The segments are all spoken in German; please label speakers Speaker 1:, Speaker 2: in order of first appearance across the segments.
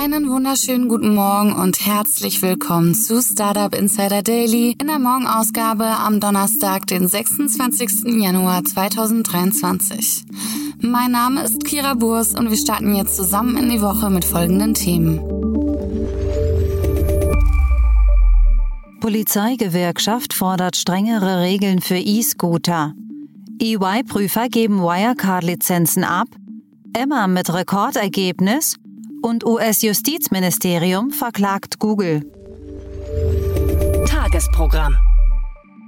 Speaker 1: Einen wunderschönen guten Morgen und herzlich willkommen zu Startup Insider Daily in der Morgenausgabe am Donnerstag, den 26. Januar 2023. Mein Name ist Kira Burs und wir starten jetzt zusammen in die Woche mit folgenden Themen.
Speaker 2: Polizeigewerkschaft fordert strengere Regeln für E-Scooter. EY-Prüfer geben Wirecard-Lizenzen ab. Emma mit Rekordergebnis und US-Justizministerium verklagt Google.
Speaker 3: Tagesprogramm.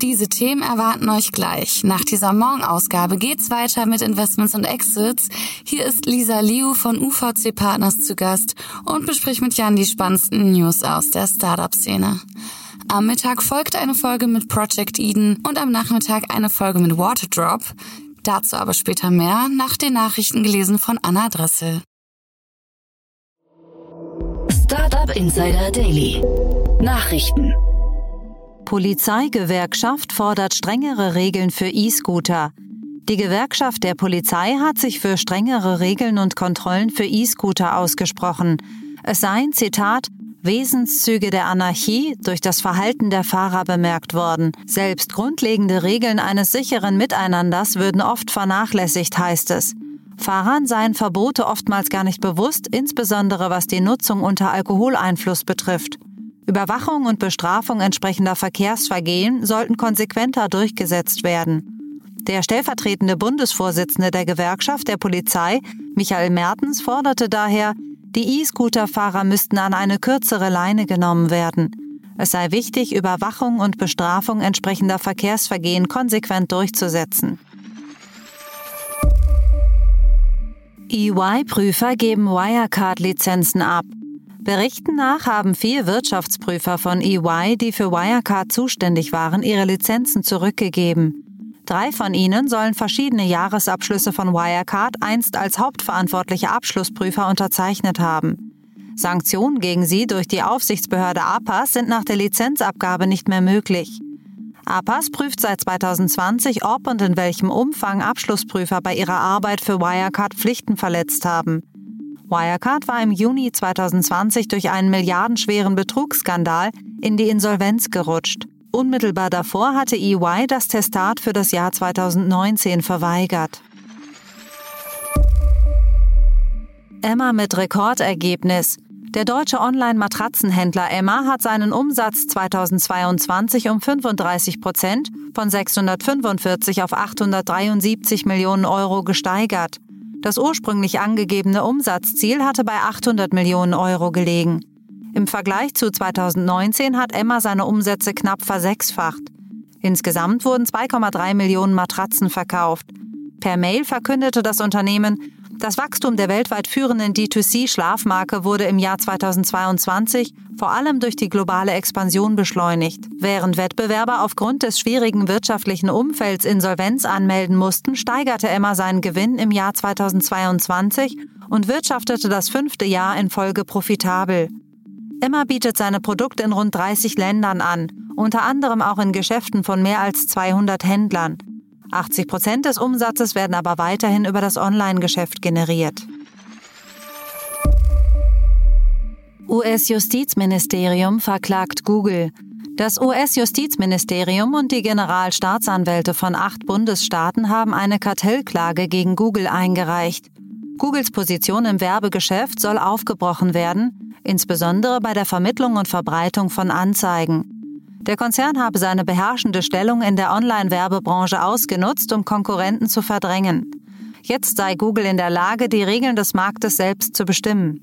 Speaker 1: Diese Themen erwarten euch gleich. Nach dieser Morgenausgabe geht's weiter mit Investments und Exits. Hier ist Lisa Liu von UVC Partners zu Gast und bespricht mit Jan die spannendsten News aus der Startup-Szene. Am Mittag folgt eine Folge mit Project Eden und am Nachmittag eine Folge mit Waterdrop. Dazu aber später mehr, nach den Nachrichten gelesen von Anna Dressel.
Speaker 3: Startup Insider Daily. Nachrichten.
Speaker 2: Polizeigewerkschaft fordert strengere Regeln für E-Scooter. Die Gewerkschaft der Polizei hat sich für strengere Regeln und Kontrollen für E-Scooter ausgesprochen. Es seien, Zitat, Wesenszüge der Anarchie durch das Verhalten der Fahrer bemerkt worden. Selbst grundlegende Regeln eines sicheren Miteinanders würden oft vernachlässigt, heißt es. Fahrern seien Verbote oftmals gar nicht bewusst, insbesondere was die Nutzung unter Alkoholeinfluss betrifft. Überwachung und Bestrafung entsprechender Verkehrsvergehen sollten konsequenter durchgesetzt werden. Der stellvertretende Bundesvorsitzende der Gewerkschaft der Polizei, Michael Mertens, forderte daher, die E-Scooter-Fahrer müssten an eine kürzere Leine genommen werden. Es sei wichtig, Überwachung und Bestrafung entsprechender Verkehrsvergehen konsequent durchzusetzen. EY-Prüfer geben Wirecard-Lizenzen ab. Berichten nach haben vier Wirtschaftsprüfer von EY, die für Wirecard zuständig waren, ihre Lizenzen zurückgegeben. Drei von ihnen sollen verschiedene Jahresabschlüsse von Wirecard einst als hauptverantwortliche Abschlussprüfer unterzeichnet haben. Sanktionen gegen sie durch die Aufsichtsbehörde APAS sind nach der Lizenzabgabe nicht mehr möglich. APAS prüft seit 2020, ob und in welchem Umfang Abschlussprüfer bei ihrer Arbeit für Wirecard Pflichten verletzt haben. Wirecard war im Juni 2020 durch einen milliardenschweren Betrugsskandal in die Insolvenz gerutscht. Unmittelbar davor hatte EY das Testat für das Jahr 2019 verweigert. Emma mit Rekordergebnis. Der deutsche Online-Matratzenhändler Emma hat seinen Umsatz 2022 um 35 Prozent von 645 auf 873 Millionen Euro gesteigert. Das ursprünglich angegebene Umsatzziel hatte bei 800 Millionen Euro gelegen. Im Vergleich zu 2019 hat Emma seine Umsätze knapp versechsfacht. Insgesamt wurden 2,3 Millionen Matratzen verkauft. Per Mail verkündete das Unternehmen, das Wachstum der weltweit führenden D2C-Schlafmarke wurde im Jahr 2022 vor allem durch die globale Expansion beschleunigt. Während Wettbewerber aufgrund des schwierigen wirtschaftlichen Umfelds Insolvenz anmelden mussten, steigerte Emma seinen Gewinn im Jahr 2022 und wirtschaftete das fünfte Jahr in Folge profitabel. Emma bietet seine Produkte in rund 30 Ländern an, unter anderem auch in Geschäften von mehr als 200 Händlern. 80 Prozent des Umsatzes werden aber weiterhin über das Online-Geschäft generiert. US-Justizministerium verklagt Google. Das US-Justizministerium und die Generalstaatsanwälte von acht Bundesstaaten haben eine Kartellklage gegen Google eingereicht. Googles Position im Werbegeschäft soll aufgebrochen werden, insbesondere bei der Vermittlung und Verbreitung von Anzeigen. Der Konzern habe seine beherrschende Stellung in der Online-Werbebranche ausgenutzt, um Konkurrenten zu verdrängen. Jetzt sei Google in der Lage, die Regeln des Marktes selbst zu bestimmen.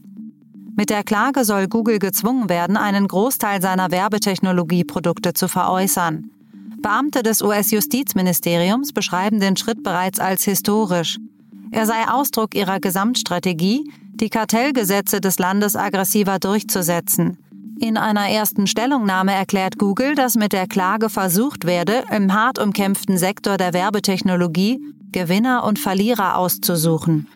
Speaker 2: Mit der Klage soll Google gezwungen werden, einen Großteil seiner Werbetechnologieprodukte zu veräußern. Beamte des US-Justizministeriums beschreiben den Schritt bereits als historisch. Er sei Ausdruck ihrer Gesamtstrategie, die Kartellgesetze des Landes aggressiver durchzusetzen. In einer ersten Stellungnahme erklärt Google, dass mit der Klage versucht werde, im hart umkämpften Sektor der Werbetechnologie Gewinner und Verlierer auszusuchen.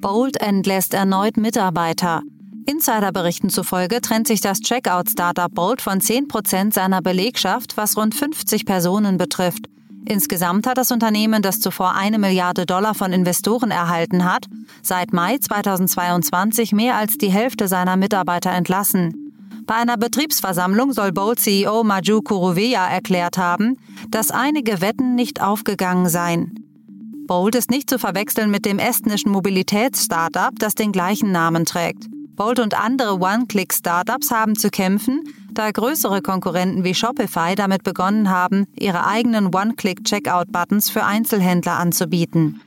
Speaker 2: Bolt entlässt erneut Mitarbeiter. Insiderberichten zufolge trennt sich das Checkout-Startup Bolt von 10% seiner Belegschaft, was rund 50 Personen betrifft. Insgesamt hat das Unternehmen, das zuvor eine Milliarde Dollar von Investoren erhalten hat, seit Mai 2022 mehr als die Hälfte seiner Mitarbeiter entlassen. Bei einer Betriebsversammlung soll Bolt-CEO Maju Kuruveya erklärt haben, dass einige Wetten nicht aufgegangen seien. Bolt ist nicht zu verwechseln mit dem estnischen Mobilitäts-Startup, das den gleichen Namen trägt. Bolt und andere One-Click-Startups haben zu kämpfen, da größere Konkurrenten wie Shopify damit begonnen haben, ihre eigenen One-Click-Checkout-Buttons für Einzelhändler anzubieten.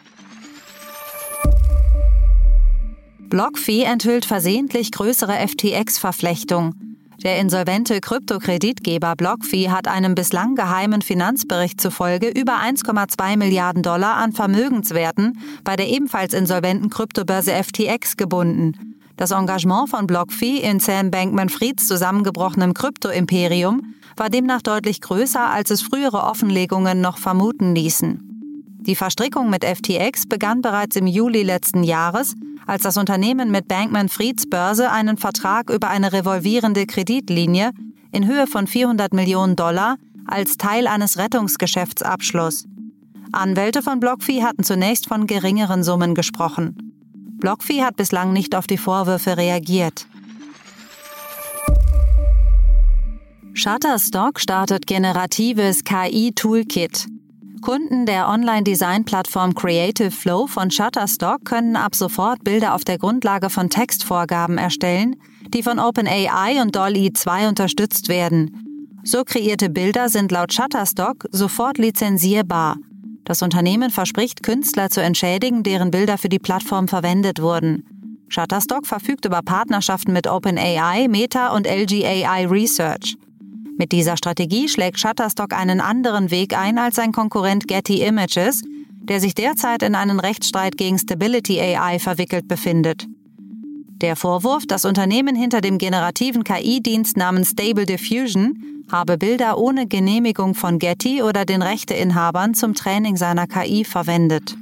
Speaker 2: BlockFi enthüllt versehentlich größere FTX-Verflechtung. Der insolvente Kryptokreditgeber BlockFi hat einem bislang geheimen Finanzbericht zufolge über 1,2 Milliarden Dollar an Vermögenswerten bei der ebenfalls insolventen Kryptobörse FTX gebunden. Das Engagement von BlockFi in Sam Bankman-Frieds zusammengebrochenem Krypto-Imperium war demnach deutlich größer, als es frühere Offenlegungen noch vermuten ließen. Die Verstrickung mit FTX begann bereits im Juli letzten Jahres, als das Unternehmen mit Bankman-Frieds Börse einen Vertrag über eine revolvierende Kreditlinie in Höhe von 400 Millionen Dollar als Teil eines Rettungsgeschäfts abschloss. Anwälte von BlockFi hatten zunächst von geringeren Summen gesprochen. BlockFi hat bislang nicht auf die Vorwürfe reagiert. Shutterstock startet generatives KI-Toolkit. Kunden der Online-Design-Plattform Creative Flow von Shutterstock können ab sofort Bilder auf der Grundlage von Textvorgaben erstellen, die von OpenAI und DALL-E 2 unterstützt werden. So kreierte Bilder sind laut Shutterstock sofort lizenzierbar. Das Unternehmen verspricht, Künstler zu entschädigen, deren Bilder für die Plattform verwendet wurden. Shutterstock verfügt über Partnerschaften mit OpenAI, Meta und LG AI Research. Mit dieser Strategie schlägt Shutterstock einen anderen Weg ein als sein Konkurrent Getty Images, der sich derzeit in einen Rechtsstreit gegen Stability AI verwickelt befindet. Der Vorwurf, das Unternehmen hinter dem generativen KI-Dienst namens Stable Diffusion habe Bilder ohne Genehmigung von Getty oder den Rechteinhabern zum Training seiner KI verwendet.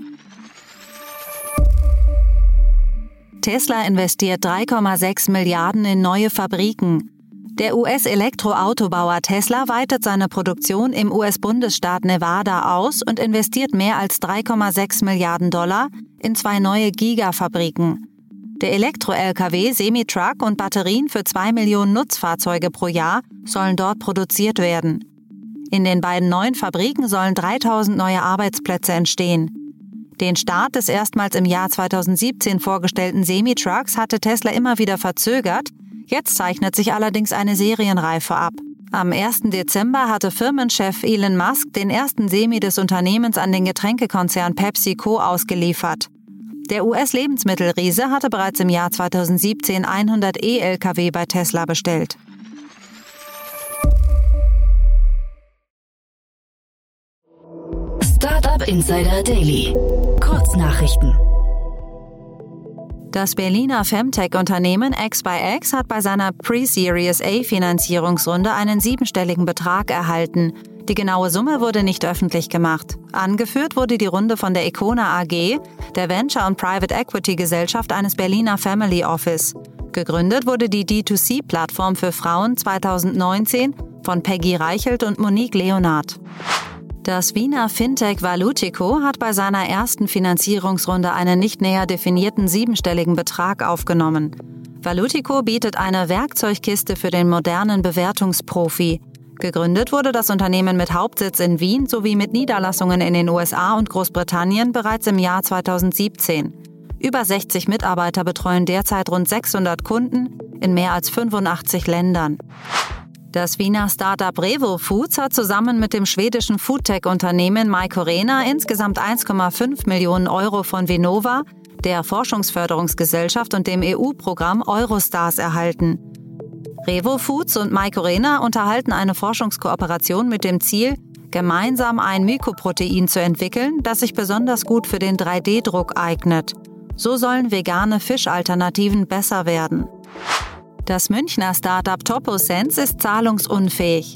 Speaker 2: Tesla investiert 3,6 Milliarden in neue Fabriken. Der US-Elektroautobauer Tesla weitet seine Produktion im US-Bundesstaat Nevada aus und investiert mehr als 3,6 Milliarden Dollar in zwei neue Gigafabriken. Der Elektro-Lkw, Semitruck und Batterien für zwei Millionen Nutzfahrzeuge pro Jahr sollen dort produziert werden. In den beiden neuen Fabriken sollen 3000 neue Arbeitsplätze entstehen. Den Start des erstmals im Jahr 2017 vorgestellten Semitrucks hatte Tesla immer wieder verzögert. Jetzt zeichnet sich allerdings eine Serienreife ab. Am 1. Dezember hatte Firmenchef Elon Musk den ersten Semi des Unternehmens an den Getränkekonzern PepsiCo ausgeliefert. Der US-Lebensmittelriese hatte bereits im Jahr 2017 100 E-Lkw bei Tesla bestellt.
Speaker 3: Startup Insider Daily. Kurznachrichten.
Speaker 2: Das Berliner Femtech-Unternehmen X by X hat bei seiner Pre-Series A Finanzierungsrunde einen siebenstelligen Betrag erhalten. Die genaue Summe wurde nicht öffentlich gemacht. Angeführt wurde die Runde von der Econa AG, der Venture- und Private Equity Gesellschaft eines Berliner Family Office. Gegründet wurde die D2C-Plattform für Frauen 2019 von Peggy Reichelt und Monique Leonard. Das Wiener Fintech Valutico hat bei seiner ersten Finanzierungsrunde einen nicht näher definierten siebenstelligen Betrag aufgenommen. Valutico bietet eine Werkzeugkiste für den modernen Bewertungsprofi. Gegründet wurde das Unternehmen mit Hauptsitz in Wien sowie mit Niederlassungen in den USA und Großbritannien bereits im Jahr 2017. Über 60 Mitarbeiter betreuen derzeit rund 600 Kunden in mehr als 85 Ländern. Das Wiener Startup Revo Foods hat zusammen mit dem schwedischen Foodtech-Unternehmen Mycorena insgesamt 1,5 Millionen Euro von Vinova, der Forschungsförderungsgesellschaft und dem EU-Programm Eurostars erhalten. Revo Foods und Mycorena unterhalten eine Forschungskooperation mit dem Ziel, gemeinsam ein Mykoprotein zu entwickeln, das sich besonders gut für den 3D-Druck eignet. So sollen vegane Fischalternativen besser werden. Das Münchner Startup TopoSense ist zahlungsunfähig.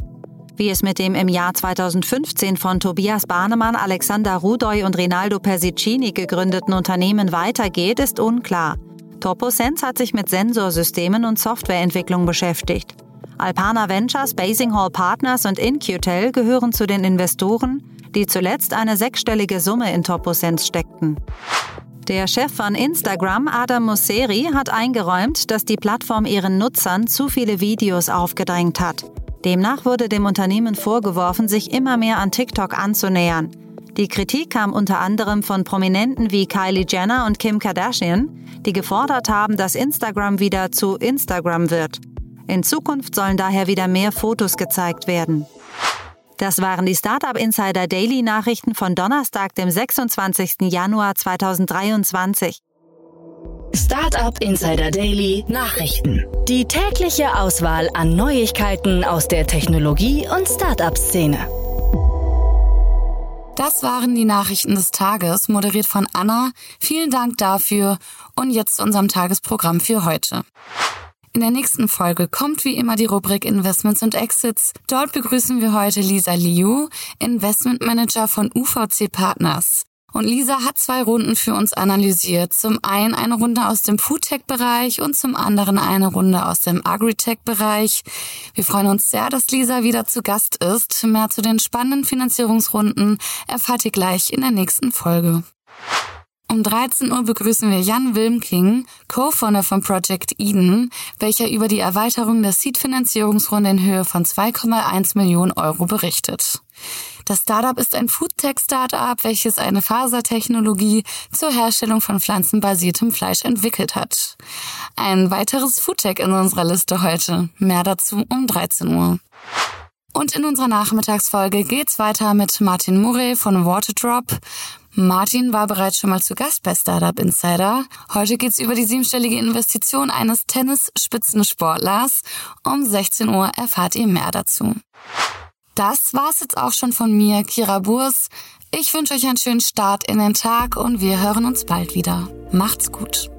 Speaker 2: Wie es mit dem im Jahr 2015 von Tobias Bahnemann, Alexander Rudoy und Rinaldo Persicini gegründeten Unternehmen weitergeht, ist unklar. TopoSense hat sich mit Sensorsystemen und Softwareentwicklung beschäftigt. Alpana Ventures, Basing Hall Partners und InQtel gehören zu den Investoren, die zuletzt eine sechsstellige Summe in TopoSense steckten. Der Chef von Instagram, Adam Mosseri, hat eingeräumt, dass die Plattform ihren Nutzern zu viele Videos aufgedrängt hat. Demnach wurde dem Unternehmen vorgeworfen, sich immer mehr an TikTok anzunähern. Die Kritik kam unter anderem von Prominenten wie Kylie Jenner und Kim Kardashian, die gefordert haben, dass Instagram wieder zu Instagram wird. In Zukunft sollen daher wieder mehr Fotos gezeigt werden. Das waren die Startup Insider Daily Nachrichten von Donnerstag, dem 26. Januar 2023.
Speaker 3: Startup Insider Daily Nachrichten. Die tägliche Auswahl an Neuigkeiten aus der Technologie- und Startup-Szene.
Speaker 1: Das waren die Nachrichten des Tages, moderiert von Anna. Vielen Dank dafür und jetzt zu unserem Tagesprogramm für heute. In der nächsten Folge kommt wie immer die Rubrik Investments und Exits. Dort begrüßen wir heute Lisa Liu, Investment Manager von UVC Partners. Und Lisa hat zwei Runden für uns analysiert. Zum einen eine Runde aus dem Foodtech-Bereich und zum anderen eine Runde aus dem Agritech-Bereich. Wir freuen uns sehr, dass Lisa wieder zu Gast ist. Mehr zu den spannenden Finanzierungsrunden erfahrt ihr gleich in der nächsten Folge. Um 13 Uhr begrüßen wir Jan Wilmking, Co-Founder von Project Eden, welcher über die Erweiterung der Seed-Finanzierungsrunde in Höhe von 2,1 Millionen Euro berichtet. Das Startup ist ein Foodtech-Startup, welches eine Fasertechnologie zur Herstellung von pflanzenbasiertem Fleisch entwickelt hat. Ein weiteres Foodtech in unserer Liste heute. Mehr dazu um 13 Uhr. Und in unserer Nachmittagsfolge geht's weiter mit Martin Murray von Waterdrop. Martin war bereits schon mal zu Gast bei Startup Insider. Heute geht's über die siebenstellige Investition eines Tennis-Spitzensportlers. Um 16 Uhr erfahrt ihr mehr dazu. Das war's jetzt auch schon von mir, Kira Burs. Ich wünsche euch einen schönen Start in den Tag und wir hören uns bald wieder. Macht's gut.